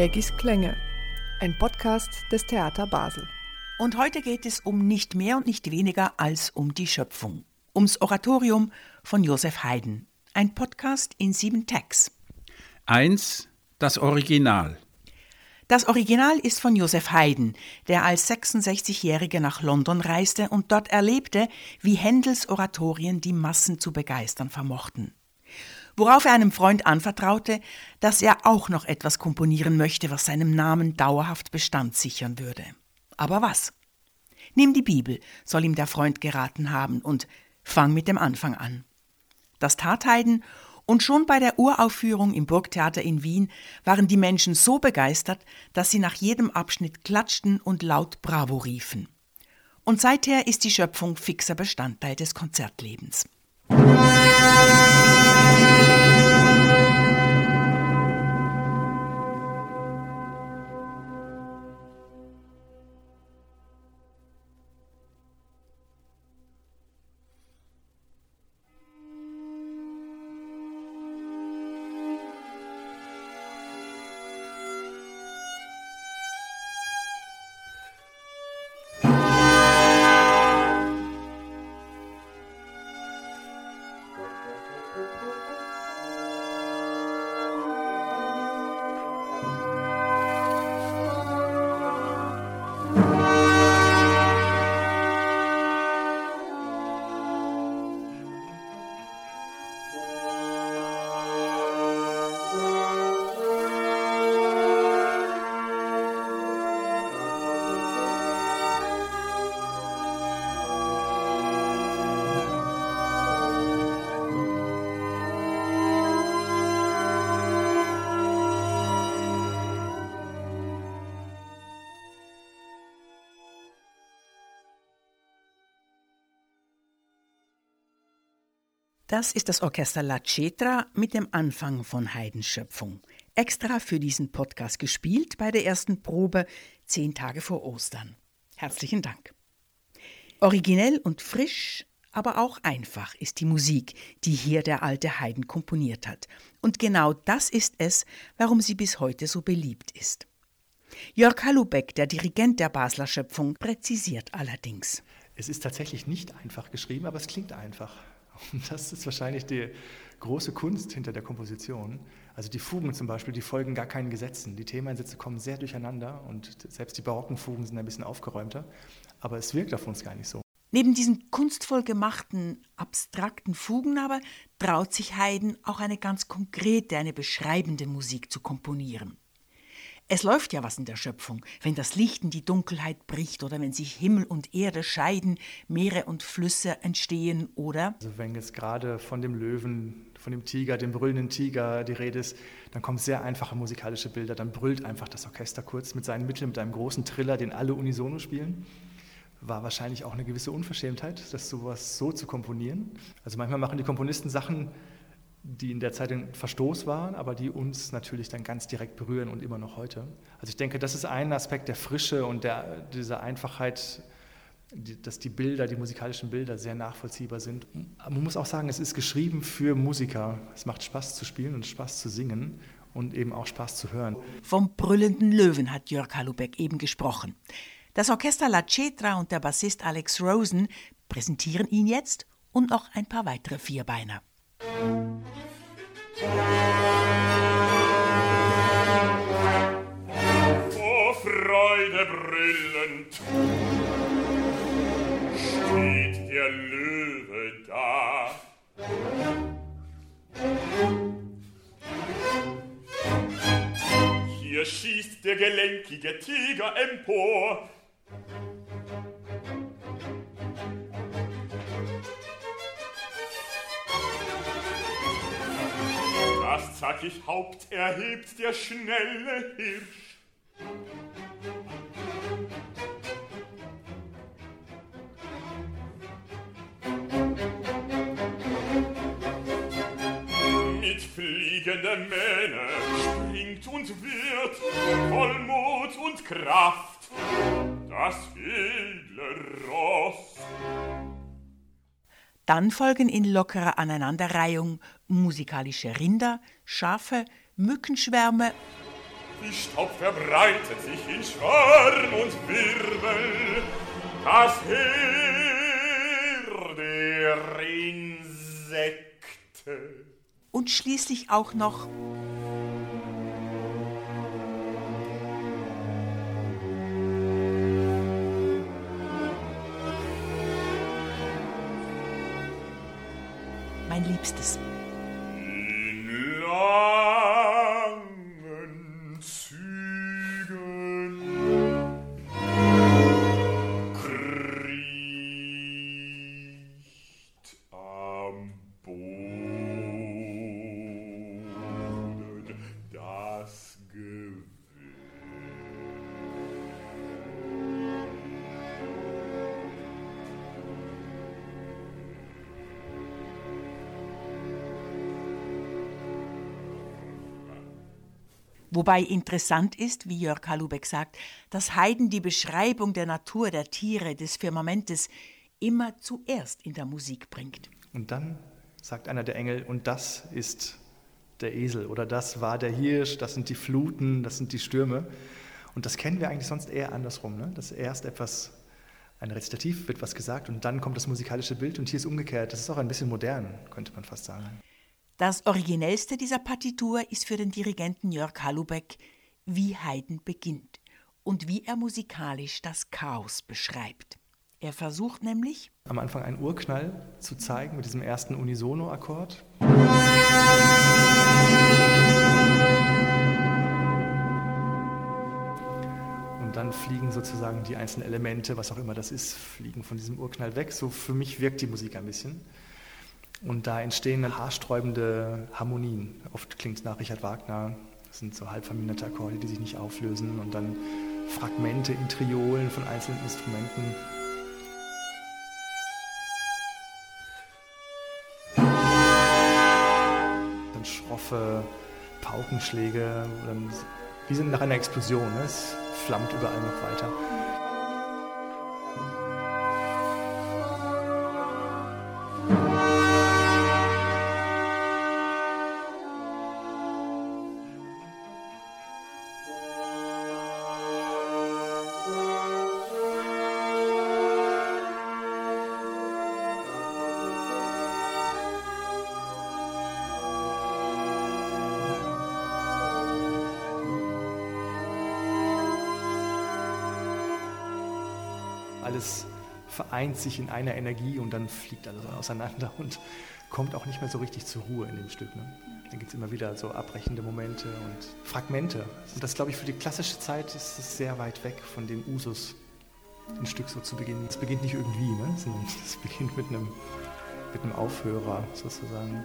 Tägis Klänge, ein Podcast des Theater Basel. Und heute geht es um nicht mehr und nicht weniger als um die Schöpfung. Ums Oratorium von Josef Haydn. Ein Podcast in sieben Tags. Eins, das Original. Das Original ist von Josef Haydn, der als 66-Jähriger nach London reiste und dort erlebte, wie Händels Oratorien die Massen zu begeistern vermochten. Worauf er einem Freund anvertraute, dass er auch noch etwas komponieren möchte, was seinem Namen dauerhaft Bestand sichern würde. Aber was? Nimm die Bibel, soll ihm der Freund geraten haben, und fang mit dem Anfang an. Das tat Haydn und schon bei der Uraufführung im Burgtheater in Wien waren die Menschen so begeistert, dass sie nach jedem Abschnitt klatschten und laut Bravo riefen. Und seither ist die Schöpfung fixer Bestandteil des Konzertlebens. Das ist das Orchester La Cetra mit dem Anfang von Haydns Schöpfung. Extra für diesen Podcast gespielt bei der ersten Probe zehn Tage vor Ostern. Herzlichen Dank. Originell und frisch, aber auch einfach ist die Musik, die hier der alte Haydn komponiert hat. Und genau das ist es, warum sie bis heute so beliebt ist. Jörg Halubeck, der Dirigent der Basler Schöpfung, präzisiert allerdings. Es ist tatsächlich nicht einfach geschrieben, aber es klingt einfach. Und das ist wahrscheinlich die große Kunst hinter der Komposition. Also die Fugen zum Beispiel, die folgen gar keinen Gesetzen. Die Themeneinsätze kommen sehr durcheinander und selbst die barocken Fugen sind ein bisschen aufgeräumter. Aber es wirkt auf uns gar nicht so. Neben diesen kunstvoll gemachten, abstrakten Fugen aber traut sich Haydn auch eine ganz konkrete, eine beschreibende Musik zu komponieren. Es läuft ja was in der Schöpfung, wenn das Licht in die Dunkelheit bricht oder wenn sich Himmel und Erde scheiden, Meere und Flüsse entstehen, oder? Also wenn jetzt gerade von dem Löwen, von dem Tiger, dem brüllenden Tiger die Rede ist, dann kommen sehr einfache musikalische Bilder, dann brüllt einfach das Orchester kurz mit seinen Mitteln, mit einem großen Triller, den alle unisono spielen. War wahrscheinlich auch eine gewisse Unverschämtheit, das sowas so zu komponieren. Also manchmal machen die Komponisten Sachen, die in der Zeit ein Verstoß waren, aber die uns natürlich dann ganz direkt berühren und immer noch heute. Also ich denke, das ist ein Aspekt der Frische und der, dieser Einfachheit, die, dass die Bilder, die musikalischen Bilder sehr nachvollziehbar sind. Man muss auch sagen, es ist geschrieben für Musiker. Es macht Spaß zu spielen und Spaß zu singen und eben auch Spaß zu hören. Vom brüllenden Löwen hat Jörg Halubeck eben gesprochen. Das Orchester La Cetra und der Bassist Alex Rosen präsentieren ihn jetzt und noch ein paar weitere Vierbeiner. Vor Freude brüllend steht der Löwe da. Hier schießt der gelenkige Tiger empor. Das zackig Haupt erhebt der schnelle Hirsch. Mit fliegender Mähne springt und wird voll Mut und Kraft das edle Ross. Dann folgen in lockerer Aneinanderreihung musikalische Rinder, Schafe, Mückenschwärme Die Staub verbreitet sich in Schwarm und Wirbel. Das Heer der Insekte. Und schließlich auch noch mein Liebstes. Wobei interessant ist, wie Jörg Halubeck sagt, dass Haydn die Beschreibung der Natur, der Tiere, des Firmamentes immer zuerst in der Musik bringt. Und dann sagt einer der Engel, und das ist der Esel oder das war der Hirsch, das sind die Fluten, das sind die Stürme. Und das kennen wir eigentlich sonst eher andersrum, ne? dass erst etwas, ein Rezitativ wird was gesagt und dann kommt das musikalische Bild und hier ist umgekehrt. Das ist auch ein bisschen modern, könnte man fast sagen. Das originellste dieser Partitur ist für den Dirigenten Jörg Halubeck, wie Haydn beginnt und wie er musikalisch das Chaos beschreibt. Er versucht nämlich, Am Anfang einen Urknall zu zeigen mit diesem ersten Unisono-Akkord. Und dann fliegen sozusagen die einzelnen Elemente, was auch immer das ist, fliegen von diesem Urknall weg. So für mich wirkt die Musik ein bisschen. Und da entstehen haarsträubende Harmonien. Oft klingt es nach Richard Wagner. Das sind so halb verminderte Akkorde, die sich nicht auflösen. Und dann Fragmente in Triolen von einzelnen Instrumenten. Dann schroffe Paukenschläge. Die sind nach einer Explosion. Es flammt überall noch weiter. Alles vereint sich in einer Energie und dann fliegt alles auseinander und kommt auch nicht mehr so richtig zur Ruhe in dem Stück. Ne? Dann gibt es immer wieder so abbrechende Momente und Fragmente. Und das, glaube ich, für die klassische Zeit ist es sehr weit weg von dem Usus, ein Stück so zu beginnen. Es beginnt nicht irgendwie, ne? sondern es beginnt mit einem, mit einem Aufhörer sozusagen.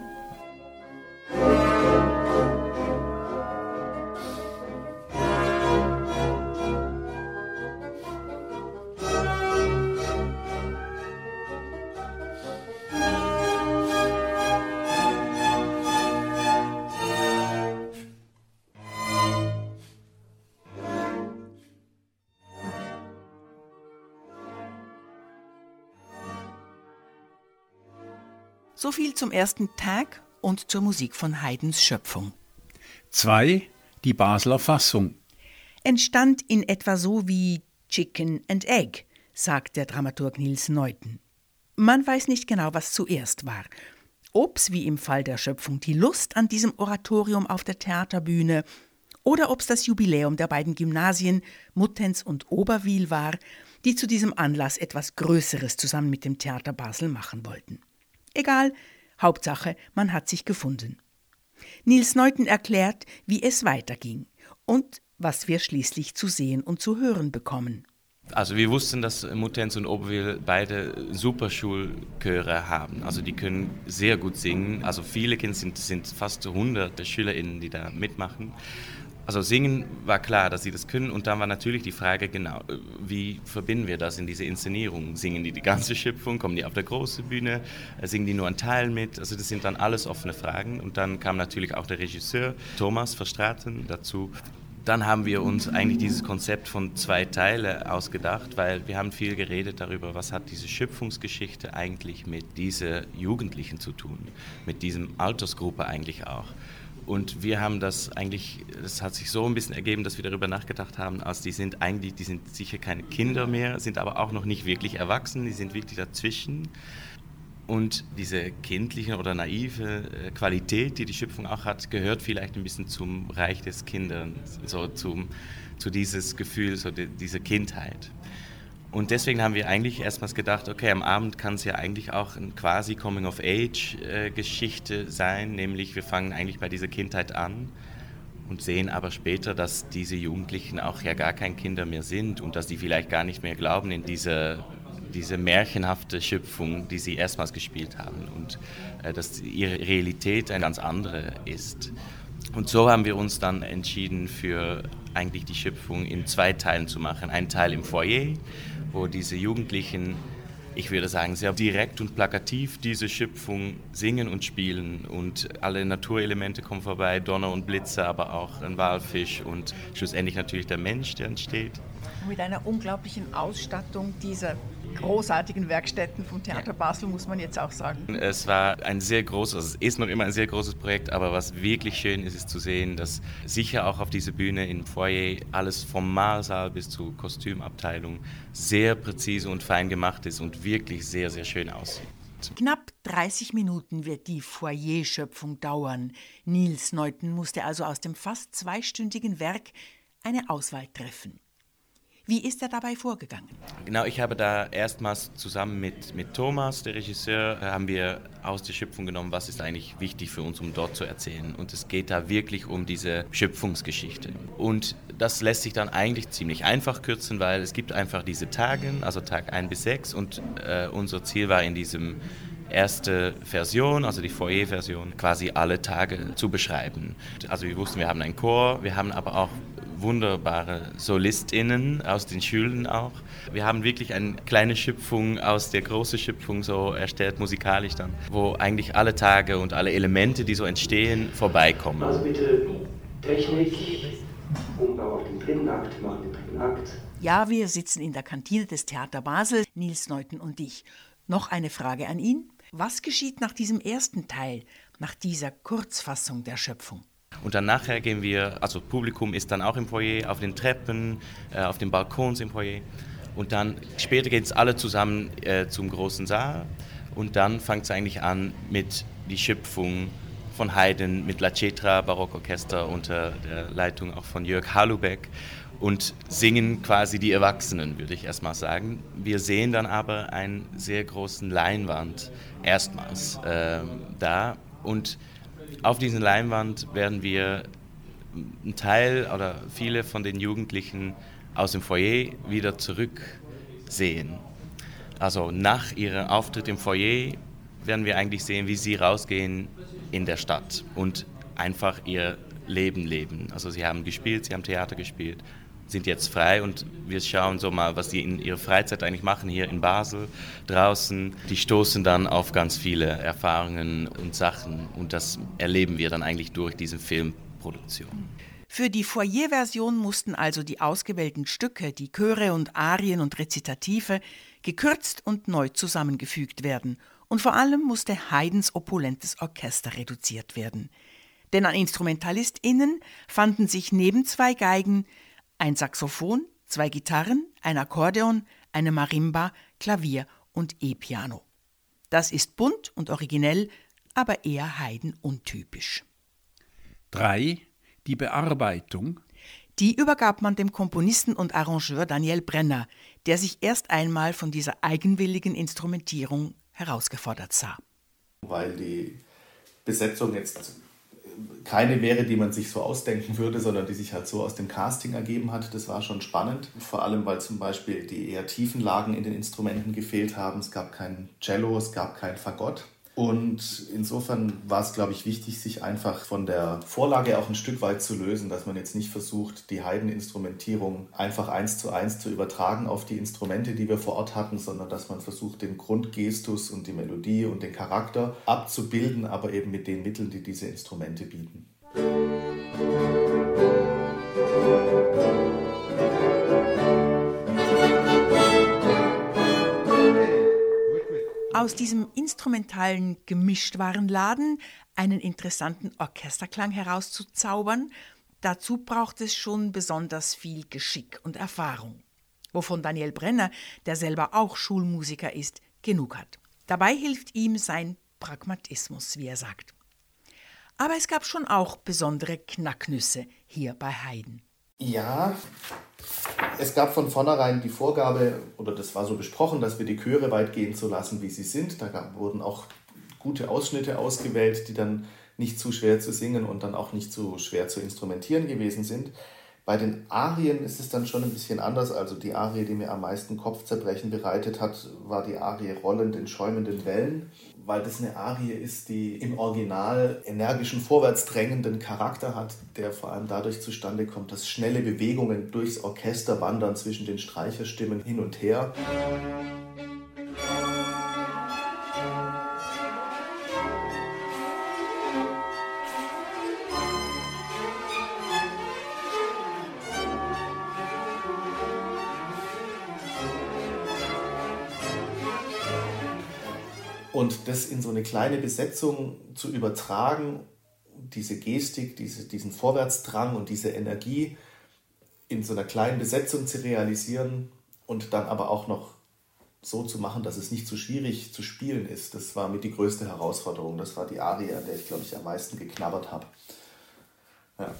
So viel zum ersten Tag und zur Musik von Haydns Schöpfung. 2. Die Basler Fassung. Entstand in etwa so wie Chicken and Egg, sagt der Dramaturg Nils Neuten. Man weiß nicht genau, was zuerst war. Ob's wie im Fall der Schöpfung die Lust an diesem Oratorium auf der Theaterbühne oder ob's das Jubiläum der beiden Gymnasien Muttenz und Oberwil war, die zu diesem Anlass etwas Größeres zusammen mit dem Theater Basel machen wollten. Egal, Hauptsache, man hat sich gefunden. Nils Neuten erklärt, wie es weiterging und was wir schließlich zu sehen und zu hören bekommen. Also wir wussten, dass Muttenz und Oberwil beide Superschulchöre haben. Also die können sehr gut singen. Also viele Kinder sind, sind fast 100 SchülerInnen, die da mitmachen. Also singen war klar, dass sie das können und dann war natürlich die Frage, genau, wie verbinden wir das in diese Inszenierung? Singen die die ganze Schöpfung, kommen die auf der großen Bühne, singen die nur einen Teil mit? Also das sind dann alles offene Fragen und dann kam natürlich auch der Regisseur Thomas Verstraten dazu. Dann haben wir uns eigentlich dieses Konzept von zwei Teilen ausgedacht, weil wir haben viel geredet darüber, was hat diese Schöpfungsgeschichte eigentlich mit dieser Jugendlichen zu tun, mit diesem Altersgruppe eigentlich auch. Und wir haben das eigentlich, das hat sich so ein bisschen ergeben, dass wir darüber nachgedacht haben, als die sind eigentlich, die sind sicher keine Kinder mehr, sind aber auch noch nicht wirklich erwachsen, die sind wirklich dazwischen. Und diese kindliche oder naive äh, Qualität, die die Schöpfung auch hat, gehört vielleicht ein bisschen zum Reich des Kindern, so zum, zu dieses Gefühl, so die, diese Kindheit. Und deswegen haben wir eigentlich erstmals gedacht, okay, am Abend kann es ja eigentlich auch eine quasi Coming-of-Age-Geschichte sein, nämlich wir fangen eigentlich bei dieser Kindheit an und sehen aber später, dass diese Jugendlichen auch ja gar kein Kinder mehr sind und dass sie vielleicht gar nicht mehr glauben in diese diese märchenhafte Schöpfung, die sie erstmals gespielt haben und äh, dass ihre Realität eine ganz andere ist. Und so haben wir uns dann entschieden, für eigentlich die Schöpfung in zwei Teilen zu machen. Ein Teil im Foyer, wo diese Jugendlichen, ich würde sagen, sehr direkt und plakativ diese Schöpfung singen und spielen. Und alle Naturelemente kommen vorbei, Donner und Blitze, aber auch ein Walfisch und schlussendlich natürlich der Mensch, der entsteht. Mit einer unglaublichen Ausstattung dieser großartigen Werkstätten vom Theater Basel, muss man jetzt auch sagen. Es war ein sehr großes, also es ist noch immer ein sehr großes Projekt, aber was wirklich schön ist, ist zu sehen, dass sicher auch auf dieser Bühne im Foyer alles vom Mahlsaal bis zur Kostümabteilung sehr präzise und fein gemacht ist und wirklich sehr, sehr schön aussieht. Knapp 30 Minuten wird die Foyer-Schöpfung dauern. Nils Neuten musste also aus dem fast zweistündigen Werk eine Auswahl treffen. Wie ist er dabei vorgegangen? Genau, ich habe da erstmals zusammen mit, mit Thomas, der Regisseur, haben wir aus der Schöpfung genommen, was ist eigentlich wichtig für uns, um dort zu erzählen. Und es geht da wirklich um diese Schöpfungsgeschichte. Und das lässt sich dann eigentlich ziemlich einfach kürzen, weil es gibt einfach diese Tage, also Tag 1 bis 6 und äh, unser Ziel war in diesem erste Version, also die Foyer-Version, quasi alle Tage zu beschreiben. Also wir wussten, wir haben einen Chor, wir haben aber auch wunderbare SolistInnen aus den Schulen auch. Wir haben wirklich eine kleine Schöpfung aus der großen Schöpfung so erstellt, musikalisch dann, wo eigentlich alle Tage und alle Elemente, die so entstehen, vorbeikommen. Also bitte Technik, Umbau auf den dritten Akt, machen den dritten Akt. Ja, wir sitzen in der Kantine des Theater Basel, Nils Neuten und ich. Noch eine Frage an ihn. Was geschieht nach diesem ersten Teil, nach dieser Kurzfassung der Schöpfung? Und dann nachher gehen wir, also Publikum ist dann auch im Foyer, auf den Treppen, äh, auf den Balkons im Foyer. Und dann später geht es alle zusammen äh, zum großen Saal. Und dann fängt es eigentlich an mit die Schöpfung von Haydn mit La Cetra Barockorchester unter der Leitung auch von Jörg Halubeck und singen quasi die Erwachsenen, würde ich erstmal sagen. Wir sehen dann aber einen sehr großen Leinwand erstmals äh, da und auf diesen Leinwand werden wir einen Teil oder viele von den Jugendlichen aus dem Foyer wieder zurücksehen. Also nach ihrem Auftritt im Foyer werden wir eigentlich sehen, wie sie rausgehen in der Stadt und einfach ihr Leben leben. Also sie haben gespielt, sie haben Theater gespielt sind jetzt frei und wir schauen so mal, was die in ihrer Freizeit eigentlich machen hier in Basel draußen. Die stoßen dann auf ganz viele Erfahrungen und Sachen und das erleben wir dann eigentlich durch diese Filmproduktion. Für die Foyer-Version mussten also die ausgewählten Stücke, die Chöre und Arien und Rezitative, gekürzt und neu zusammengefügt werden. Und vor allem musste Haydns opulentes Orchester reduziert werden. Denn an InstrumentalistInnen fanden sich neben zwei Geigen ein Saxophon, zwei Gitarren, ein Akkordeon, eine Marimba, Klavier und E-Piano. Das ist bunt und originell, aber eher Haydn untypisch. 3. Die Bearbeitung. Die übergab man dem Komponisten und Arrangeur Daniel Brenner, der sich erst einmal von dieser eigenwilligen Instrumentierung herausgefordert sah. Weil die Besetzung jetzt keine wäre, die man sich so ausdenken würde, sondern die sich halt so aus dem Casting ergeben hat. Das war schon spannend. Vor allem, weil zum Beispiel die eher tiefen Lagen in den Instrumenten gefehlt haben. Es gab kein Cello, es gab kein Fagott. Und insofern war es, glaube ich, wichtig, sich einfach von der Vorlage auch ein Stück weit zu lösen, dass man jetzt nicht versucht, die Heideninstrumentierung einfach eins zu eins zu übertragen auf die Instrumente, die wir vor Ort hatten, sondern dass man versucht, den Grundgestus und die Melodie und den Charakter abzubilden, aber eben mit den Mitteln, die diese Instrumente bieten. Musik aus diesem instrumentalen Gemischtwarenladen einen interessanten Orchesterklang herauszuzaubern, dazu braucht es schon besonders viel Geschick und Erfahrung, wovon Daniel Brenner, der selber auch Schulmusiker ist, genug hat. Dabei hilft ihm sein Pragmatismus, wie er sagt. Aber es gab schon auch besondere Knacknüsse hier bei Haydn. Ja, es gab von vornherein die Vorgabe, oder das war so besprochen, dass wir die Chöre weit gehen zu lassen, wie sie sind. Da gab, wurden auch gute Ausschnitte ausgewählt, die dann nicht zu schwer zu singen und dann auch nicht zu schwer zu instrumentieren gewesen sind. Bei den Arien ist es dann schon ein bisschen anders. Also die Arie, die mir am meisten Kopfzerbrechen bereitet hat, war die Arie Rollend in schäumenden Wellen, weil das eine Arie ist, die im Original energischen, vorwärtsdrängenden Charakter hat, der vor allem dadurch zustande kommt, dass schnelle Bewegungen durchs Orchester wandern zwischen den Streicherstimmen hin und her. Und das in so eine kleine Besetzung zu übertragen, diese Gestik, diese, diesen Vorwärtsdrang und diese Energie in so einer kleinen Besetzung zu realisieren und dann aber auch noch so zu machen, dass es nicht zu schwierig zu spielen ist, das war mit die größte Herausforderung. Das war die Arie, an der ich, glaube ich, am meisten geknabbert habe. Ja.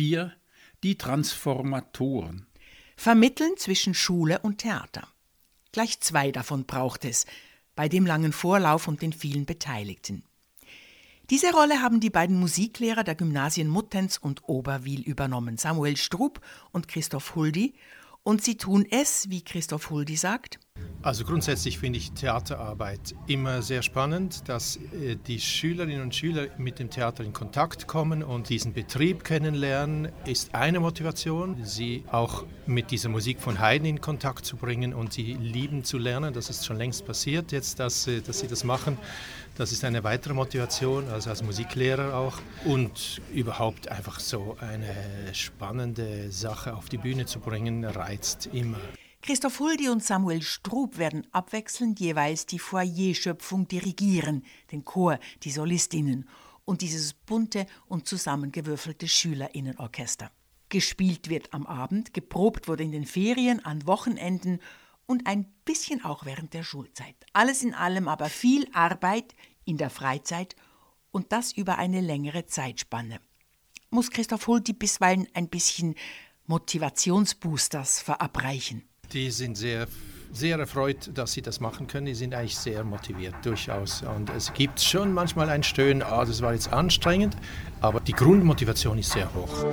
Vier, die Transformatoren. Vermitteln zwischen Schule und Theater. Gleich zwei davon braucht es, bei dem langen Vorlauf und den vielen Beteiligten. Diese Rolle haben die beiden Musiklehrer der Gymnasien Muttenz und Oberwil übernommen, Samuel Strub und Christoph Huldi, und sie tun es, wie Christoph Huldi sagt. Also grundsätzlich finde ich Theaterarbeit immer sehr spannend, dass äh, die Schülerinnen und Schüler mit dem Theater in Kontakt kommen und diesen Betrieb kennenlernen, ist eine Motivation, sie auch mit dieser Musik von Haydn in Kontakt zu bringen und sie lieben zu lernen. Das ist schon längst passiert jetzt, dass, dass sie das machen. Das ist eine weitere Motivation, also als Musiklehrer auch. Und überhaupt einfach so eine spannende Sache auf die Bühne zu bringen, reizt immer. Christoph Huldi und Samuel Strub werden abwechselnd jeweils die Foyer-Schöpfung dirigieren, den Chor, die Solistinnen und dieses bunte und zusammengewürfelte Schülerinnenorchester. Gespielt wird am Abend, geprobt wurde in den Ferien, an Wochenenden und ein bisschen auch während der Schulzeit. Alles in allem aber viel Arbeit in der Freizeit und das über eine längere Zeitspanne. Muss Christoph Huldi bisweilen ein bisschen Motivationsboosters verabreichen? Die sind sehr sehr erfreut, dass sie das machen können. Die sind eigentlich sehr motiviert, durchaus. Und es gibt schon manchmal ein Stöhnen, ah, das war jetzt anstrengend, aber die Grundmotivation ist sehr hoch.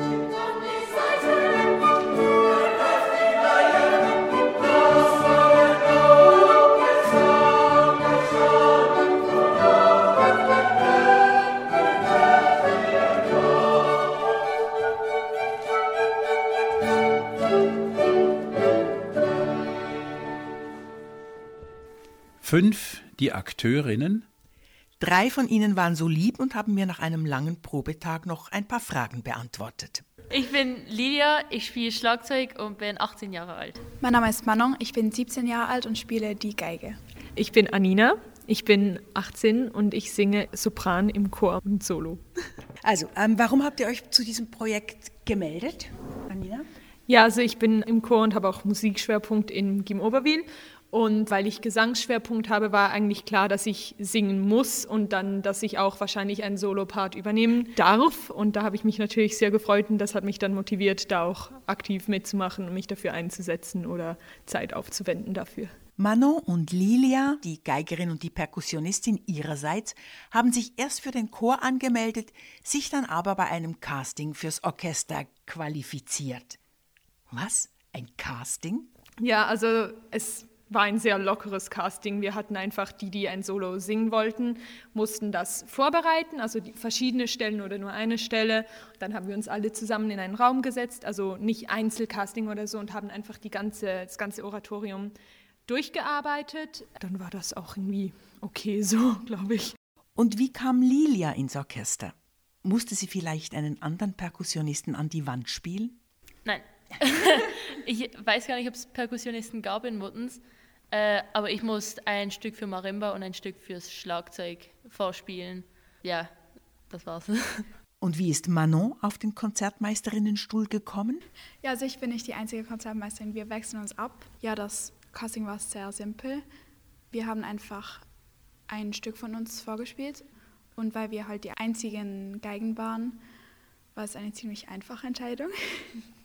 Fünf die Akteurinnen. Drei von ihnen waren so lieb und haben mir nach einem langen Probetag noch ein paar Fragen beantwortet. Ich bin Lydia, ich spiele Schlagzeug und bin 18 Jahre alt. Mein Name ist Manon, ich bin 17 Jahre alt und spiele die Geige. Ich bin Anina, ich bin 18 und ich singe Sopran im Chor und Solo. Also, ähm, warum habt ihr euch zu diesem Projekt gemeldet, Anina? Ja, also ich bin im Chor und habe auch Musikschwerpunkt in Gim Oberwil Und weil ich Gesangsschwerpunkt habe, war eigentlich klar, dass ich singen muss und dann, dass ich auch wahrscheinlich einen Solopart übernehmen darf. Und da habe ich mich natürlich sehr gefreut und das hat mich dann motiviert, da auch aktiv mitzumachen und mich dafür einzusetzen oder Zeit aufzuwenden dafür. Manon und Lilia, die Geigerin und die Perkussionistin ihrerseits, haben sich erst für den Chor angemeldet, sich dann aber bei einem Casting fürs Orchester qualifiziert. Was? Ein Casting? Ja, also es war ein sehr lockeres Casting. Wir hatten einfach die, die ein Solo singen wollten, mussten das vorbereiten, also verschiedene Stellen oder nur eine Stelle. Dann haben wir uns alle zusammen in einen Raum gesetzt, also nicht Einzelcasting oder so, und haben einfach die ganze, das ganze Oratorium durchgearbeitet. Dann war das auch irgendwie okay so, glaube ich. Und wie kam Lilia ins Orchester? Musste sie vielleicht einen anderen Perkussionisten an die Wand spielen? Nein. ich weiß gar nicht, ob es Perkussionisten gab in Muttens, äh, aber ich musste ein Stück für Marimba und ein Stück fürs Schlagzeug vorspielen. Ja, das war's. Und wie ist Manon auf den Konzertmeisterinnenstuhl gekommen? Ja, also ich bin nicht die einzige Konzertmeisterin. Wir wechseln uns ab. Ja, das Casting war sehr simpel. Wir haben einfach ein Stück von uns vorgespielt und weil wir halt die einzigen Geigen waren, war es eine ziemlich einfache Entscheidung.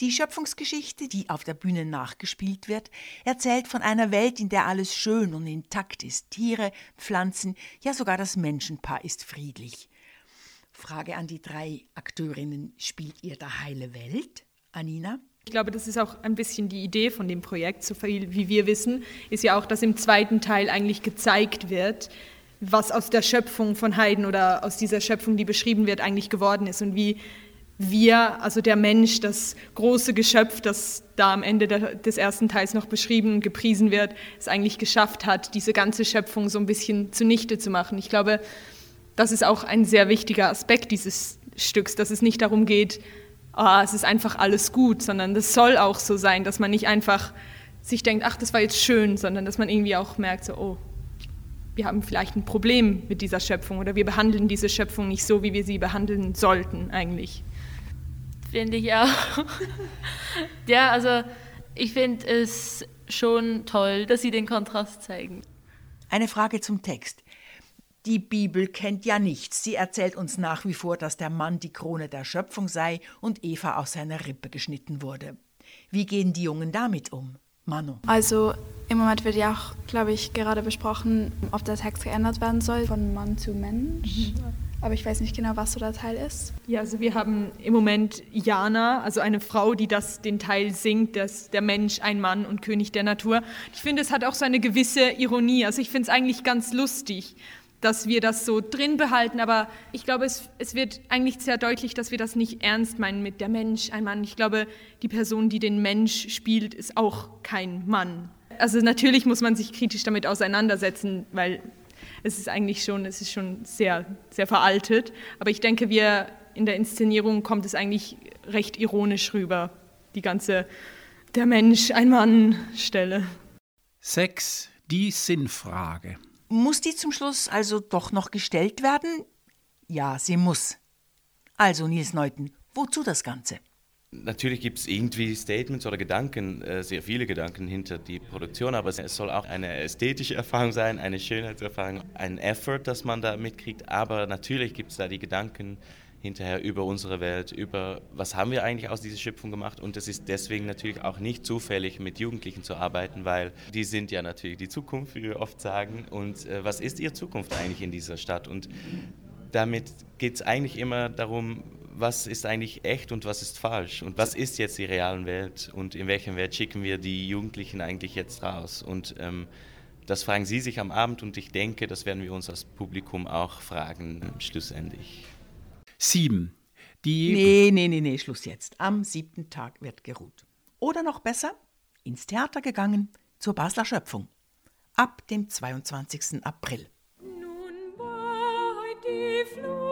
Die Schöpfungsgeschichte, die auf der Bühne nachgespielt wird, erzählt von einer Welt, in der alles schön und intakt ist. Tiere, Pflanzen, ja sogar das Menschenpaar ist friedlich. Frage an die drei Akteurinnen: Spielt ihr da heile Welt? Anina? Ich glaube, das ist auch ein bisschen die Idee von dem Projekt, so viel wie wir wissen, ist ja auch, dass im zweiten Teil eigentlich gezeigt wird, was aus der Schöpfung von Haydn oder aus dieser Schöpfung, die beschrieben wird, eigentlich geworden ist und wie wir, also der Mensch, das große Geschöpf, das da am Ende des ersten Teils noch beschrieben und gepriesen wird, es eigentlich geschafft hat, diese ganze Schöpfung so ein bisschen zunichte zu machen. Ich glaube, das ist auch ein sehr wichtiger Aspekt dieses Stücks, dass es nicht darum geht, oh, es ist einfach alles gut, sondern das soll auch so sein, dass man nicht einfach sich denkt, ach, das war jetzt schön, sondern dass man irgendwie auch merkt, so, oh, wir haben vielleicht ein Problem mit dieser Schöpfung oder wir behandeln diese Schöpfung nicht so, wie wir sie behandeln sollten eigentlich. Finde ich auch. ja, also ich finde es schon toll, dass sie den Kontrast zeigen. Eine Frage zum Text. Die Bibel kennt ja nichts. Sie erzählt uns nach wie vor, dass der Mann die Krone der Schöpfung sei und Eva aus seiner Rippe geschnitten wurde. Wie gehen die Jungen damit um? Manu. Also im Moment wird ja auch, glaube ich, gerade besprochen, ob der Text geändert werden soll von Mann zu Mensch. Mhm. Aber ich weiß nicht genau, was so der Teil ist. Ja, also wir haben im Moment Jana, also eine Frau, die das den Teil singt, dass der Mensch ein Mann und König der Natur. Ich finde, es hat auch so eine gewisse Ironie. Also ich finde es eigentlich ganz lustig, dass wir das so drin behalten, aber ich glaube, es, es wird eigentlich sehr deutlich, dass wir das nicht ernst meinen mit der Mensch, ein Mann. Ich glaube, die Person, die den Mensch spielt, ist auch kein Mann. Also natürlich muss man sich kritisch damit auseinandersetzen, weil es ist eigentlich schon, es ist schon sehr, sehr veraltet. Aber ich denke, wir in der Inszenierung kommt es eigentlich recht ironisch rüber, die ganze der Mensch, ein Mann Stelle. Sex, die Sinnfrage. Muss die zum Schluss also doch noch gestellt werden? Ja, sie muss. Also, Nils Neuten, wozu das Ganze? Natürlich gibt es irgendwie Statements oder Gedanken, äh, sehr viele Gedanken hinter die Produktion, aber es soll auch eine ästhetische Erfahrung sein, eine Schönheitserfahrung, ein Effort, das man da mitkriegt. Aber natürlich gibt es da die Gedanken hinterher über unsere Welt, über was haben wir eigentlich aus dieser Schöpfung gemacht. Und es ist deswegen natürlich auch nicht zufällig, mit Jugendlichen zu arbeiten, weil die sind ja natürlich die Zukunft, wie wir oft sagen. Und äh, was ist ihre Zukunft eigentlich in dieser Stadt? Und damit geht es eigentlich immer darum, was ist eigentlich echt und was ist falsch und was ist jetzt die reale Welt und in welcher Welt schicken wir die Jugendlichen eigentlich jetzt raus. Und ähm, das fragen Sie sich am Abend und ich denke, das werden wir uns als Publikum auch fragen, schlussendlich. Sieben. Die nee, nee, nee, nee, Schluss jetzt. Am siebten Tag wird geruht. Oder noch besser, ins Theater gegangen, zur Basler Schöpfung. Ab dem 22. April. Nun bei die Flut